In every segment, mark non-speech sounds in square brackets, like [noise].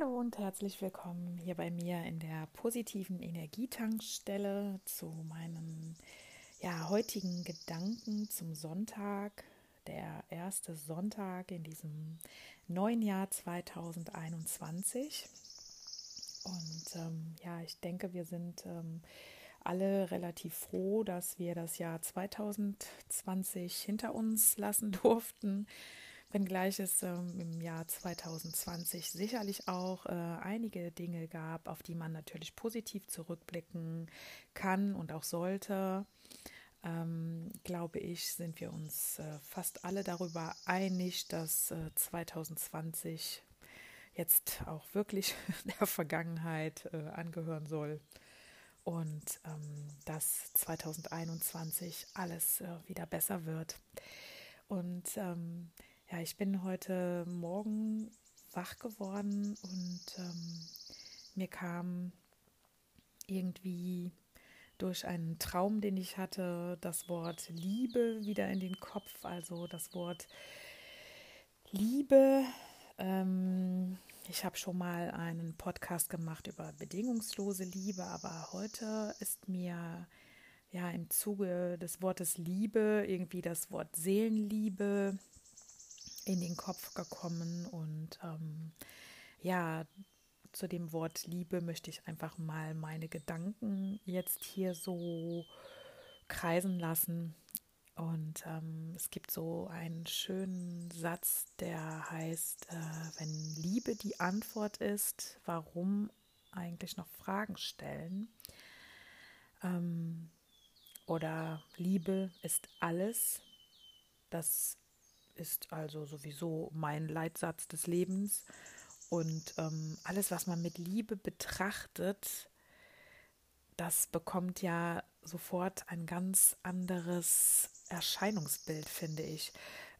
Hallo und herzlich willkommen hier bei mir in der positiven Energietankstelle zu meinen ja, heutigen Gedanken zum Sonntag, der erste Sonntag in diesem neuen Jahr 2021. Und ähm, ja, ich denke, wir sind ähm, alle relativ froh, dass wir das Jahr 2020 hinter uns lassen [laughs] durften wenngleich es ähm, im Jahr 2020 sicherlich auch äh, einige Dinge gab, auf die man natürlich positiv zurückblicken kann und auch sollte, ähm, glaube ich, sind wir uns äh, fast alle darüber einig, dass äh, 2020 jetzt auch wirklich [laughs] der Vergangenheit äh, angehören soll und ähm, dass 2021 alles äh, wieder besser wird. Und ähm, ja, ich bin heute Morgen wach geworden und ähm, mir kam irgendwie durch einen Traum, den ich hatte, das Wort Liebe wieder in den Kopf. Also das Wort Liebe. Ähm, ich habe schon mal einen Podcast gemacht über bedingungslose Liebe, aber heute ist mir ja im Zuge des Wortes Liebe irgendwie das Wort Seelenliebe in den Kopf gekommen. Und ähm, ja, zu dem Wort Liebe möchte ich einfach mal meine Gedanken jetzt hier so kreisen lassen. Und ähm, es gibt so einen schönen Satz, der heißt, äh, wenn Liebe die Antwort ist, warum eigentlich noch Fragen stellen? Ähm, oder Liebe ist alles. Das ist also sowieso mein Leitsatz des Lebens. Und ähm, alles, was man mit Liebe betrachtet, das bekommt ja sofort ein ganz anderes Erscheinungsbild, finde ich.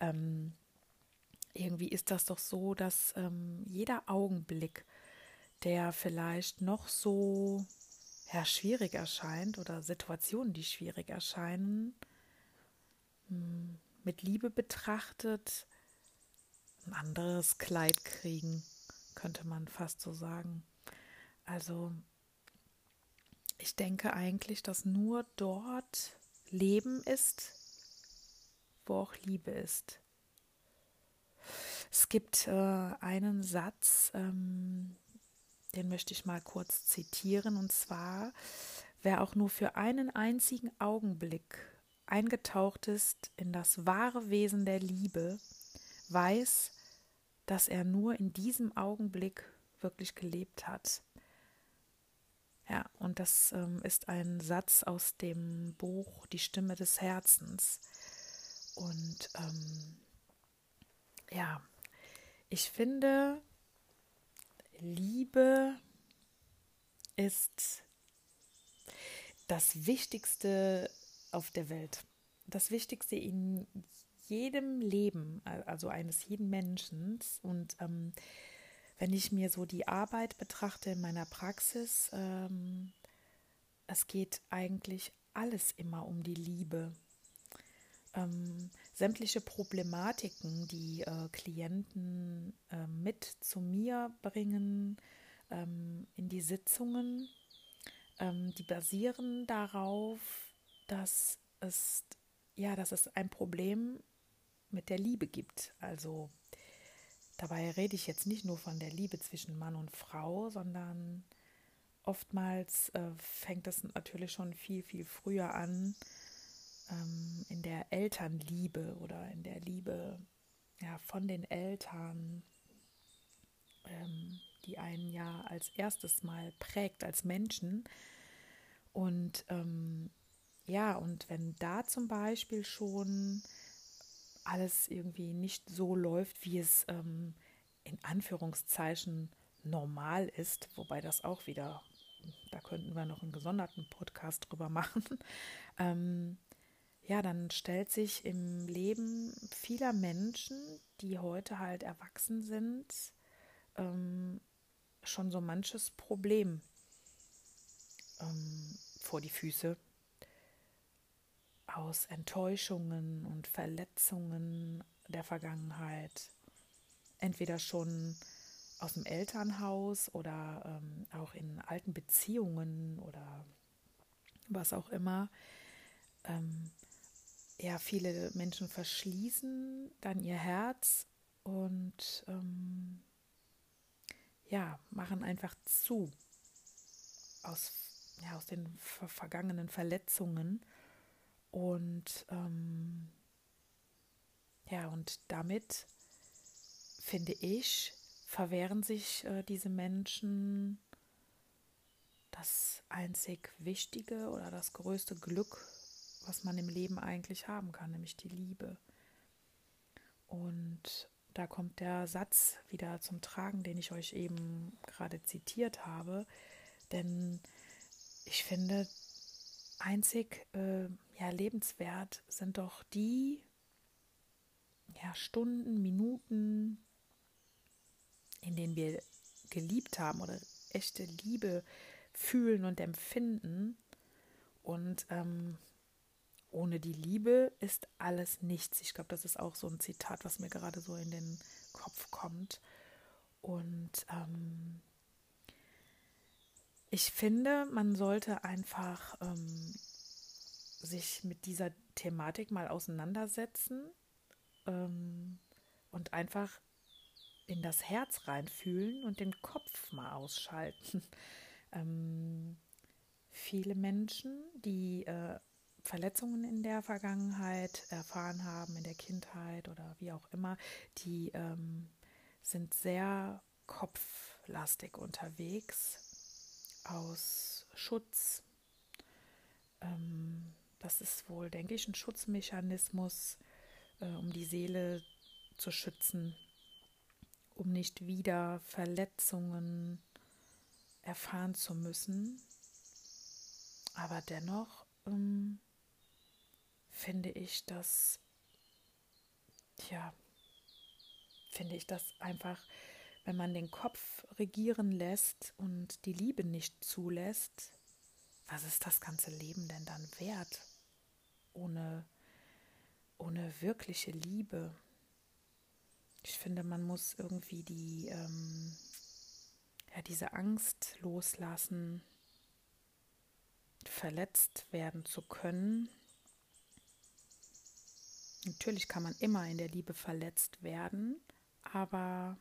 Ähm, irgendwie ist das doch so, dass ähm, jeder Augenblick, der vielleicht noch so ja, schwierig erscheint oder Situationen, die schwierig erscheinen, mit Liebe betrachtet ein anderes Kleid kriegen, könnte man fast so sagen. Also ich denke eigentlich, dass nur dort Leben ist, wo auch Liebe ist. Es gibt äh, einen Satz, ähm, den möchte ich mal kurz zitieren, und zwar, wer auch nur für einen einzigen Augenblick eingetaucht ist in das wahre Wesen der Liebe, weiß, dass er nur in diesem Augenblick wirklich gelebt hat. Ja, und das ähm, ist ein Satz aus dem Buch Die Stimme des Herzens. Und ähm, ja, ich finde, Liebe ist das Wichtigste auf der Welt. Das Wichtigste in jedem Leben, also eines jeden Menschen. Und ähm, wenn ich mir so die Arbeit betrachte in meiner Praxis, ähm, es geht eigentlich alles immer um die Liebe. Ähm, sämtliche Problematiken, die äh, Klienten äh, mit zu mir bringen ähm, in die Sitzungen, ähm, die basieren darauf, dass es ja, dass es ein Problem mit der Liebe gibt. Also dabei rede ich jetzt nicht nur von der Liebe zwischen Mann und Frau, sondern oftmals äh, fängt es natürlich schon viel, viel früher an ähm, in der Elternliebe oder in der Liebe ja, von den Eltern, ähm, die einen ja als erstes Mal prägt als Menschen. Und ähm, ja, und wenn da zum Beispiel schon alles irgendwie nicht so läuft, wie es ähm, in Anführungszeichen normal ist, wobei das auch wieder, da könnten wir noch einen gesonderten Podcast drüber machen, [laughs] ähm, ja, dann stellt sich im Leben vieler Menschen, die heute halt erwachsen sind, ähm, schon so manches Problem ähm, vor die Füße aus Enttäuschungen und Verletzungen der Vergangenheit, entweder schon aus dem Elternhaus oder ähm, auch in alten Beziehungen oder was auch immer. Ähm, ja, viele Menschen verschließen dann ihr Herz und ähm, ja, machen einfach zu aus, ja, aus den ver vergangenen Verletzungen und ähm, ja, und damit finde ich, verwehren sich äh, diese Menschen das einzig Wichtige oder das größte Glück, was man im Leben eigentlich haben kann, nämlich die Liebe. Und da kommt der Satz wieder zum Tragen, den ich euch eben gerade zitiert habe. Denn ich finde, einzig äh, ja, lebenswert sind doch die ja, Stunden, Minuten, in denen wir geliebt haben oder echte Liebe fühlen und empfinden. Und ähm, ohne die Liebe ist alles nichts. Ich glaube, das ist auch so ein Zitat, was mir gerade so in den Kopf kommt. Und ähm, ich finde, man sollte einfach ähm, sich mit dieser Thematik mal auseinandersetzen ähm, und einfach in das Herz reinfühlen und den Kopf mal ausschalten. [laughs] ähm, viele Menschen, die äh, Verletzungen in der Vergangenheit erfahren haben, in der Kindheit oder wie auch immer, die ähm, sind sehr kopflastig unterwegs aus Schutz. Ähm, das ist wohl, denke ich, ein Schutzmechanismus, äh, um die Seele zu schützen, um nicht wieder Verletzungen erfahren zu müssen. Aber dennoch ähm, finde ich das, ja, finde ich das einfach, wenn man den Kopf regieren lässt und die Liebe nicht zulässt, was ist das ganze Leben denn dann wert? Ohne, ohne wirkliche Liebe. Ich finde, man muss irgendwie die, ähm, ja, diese Angst loslassen, verletzt werden zu können Natürlich kann man immer in der Liebe verletzt werden, aber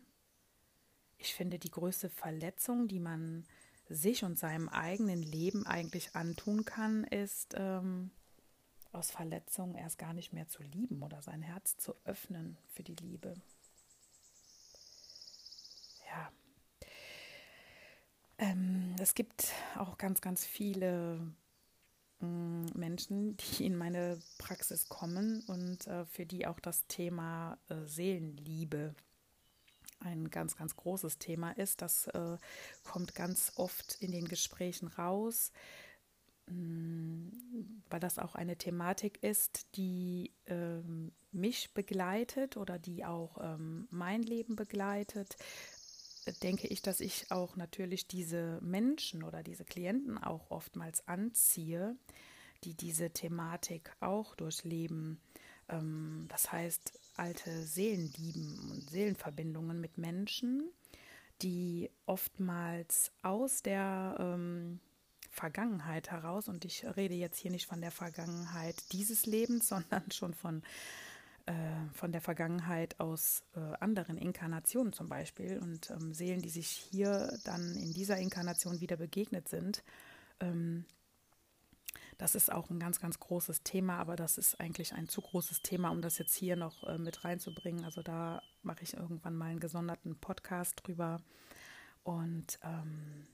ich finde, die größte Verletzung, die man sich und seinem eigenen Leben eigentlich antun kann, ist ähm, aus Verletzung erst gar nicht mehr zu lieben oder sein Herz zu öffnen für die Liebe. Ja. Ähm, es gibt auch ganz, ganz viele Menschen, die in meine Praxis kommen und äh, für die auch das Thema äh, Seelenliebe ein ganz, ganz großes Thema ist. Das äh, kommt ganz oft in den Gesprächen raus, mm, weil das auch eine Thematik ist, die ähm, mich begleitet oder die auch ähm, mein Leben begleitet denke ich, dass ich auch natürlich diese Menschen oder diese Klienten auch oftmals anziehe, die diese Thematik auch durchleben. Ähm, das heißt, alte Seelenlieben und Seelenverbindungen mit Menschen, die oftmals aus der ähm, Vergangenheit heraus, und ich rede jetzt hier nicht von der Vergangenheit dieses Lebens, [laughs] sondern schon von äh, von der Vergangenheit aus äh, anderen Inkarnationen zum Beispiel und ähm, Seelen, die sich hier dann in dieser Inkarnation wieder begegnet sind. Ähm, das ist auch ein ganz, ganz großes Thema, aber das ist eigentlich ein zu großes Thema, um das jetzt hier noch äh, mit reinzubringen. Also da mache ich irgendwann mal einen gesonderten Podcast drüber. Und ähm,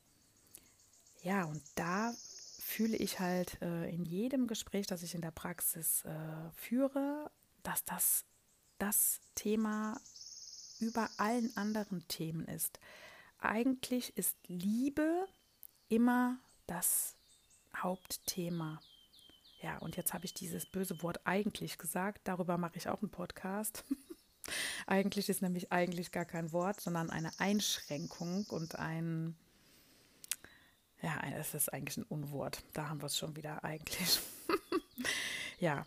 ja, und da fühle ich halt äh, in jedem Gespräch, das ich in der Praxis äh, führe, dass das das Thema über allen anderen Themen ist. Eigentlich ist Liebe immer das Hauptthema. Ja, und jetzt habe ich dieses böse Wort eigentlich gesagt. Darüber mache ich auch einen Podcast. [laughs] eigentlich ist nämlich eigentlich gar kein Wort, sondern eine Einschränkung und ein, ja, es ist eigentlich ein Unwort. Da haben wir es schon wieder eigentlich. [laughs] ja,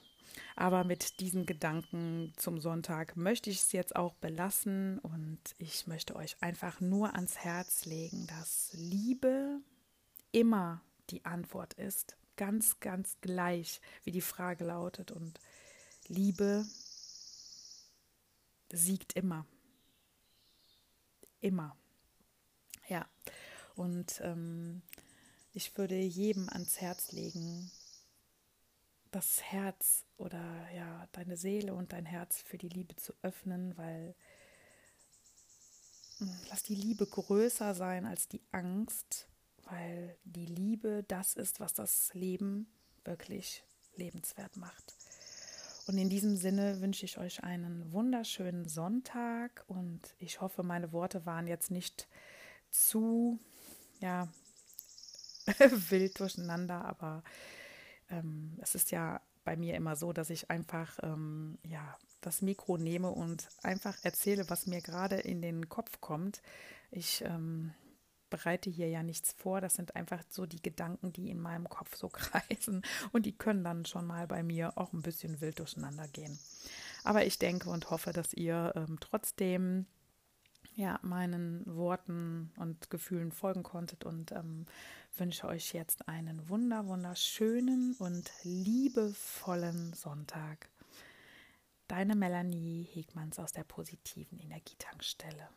Aber mit diesen Gedanken zum Sonntag möchte ich es jetzt auch belassen und ich möchte euch einfach nur ans Herz legen, dass Liebe immer die Antwort ist. Ganz, ganz gleich, wie die Frage lautet. Und Liebe siegt immer. Immer. Ja. Und ähm, ich würde jedem ans Herz legen, das Herz oder ja, deine Seele und dein Herz für die Liebe zu öffnen, weil hm, lass die Liebe größer sein als die Angst, weil die Liebe das ist, was das Leben wirklich lebenswert macht. Und in diesem Sinne wünsche ich euch einen wunderschönen Sonntag und ich hoffe, meine Worte waren jetzt nicht zu ja, [laughs] wild durcheinander, aber ähm, es ist ja bei mir immer so, dass ich einfach ähm, ja, das Mikro nehme und einfach erzähle, was mir gerade in den Kopf kommt. Ich ähm, bereite hier ja nichts vor. Das sind einfach so die Gedanken, die in meinem Kopf so [laughs] kreisen. Und die können dann schon mal bei mir auch ein bisschen wild durcheinander gehen. Aber ich denke und hoffe, dass ihr ähm, trotzdem ja, meinen Worten und Gefühlen folgen konntet und ähm, wünsche euch jetzt einen wunder, wunderschönen und liebevollen Sonntag. Deine Melanie Hegmanns aus der positiven Energietankstelle.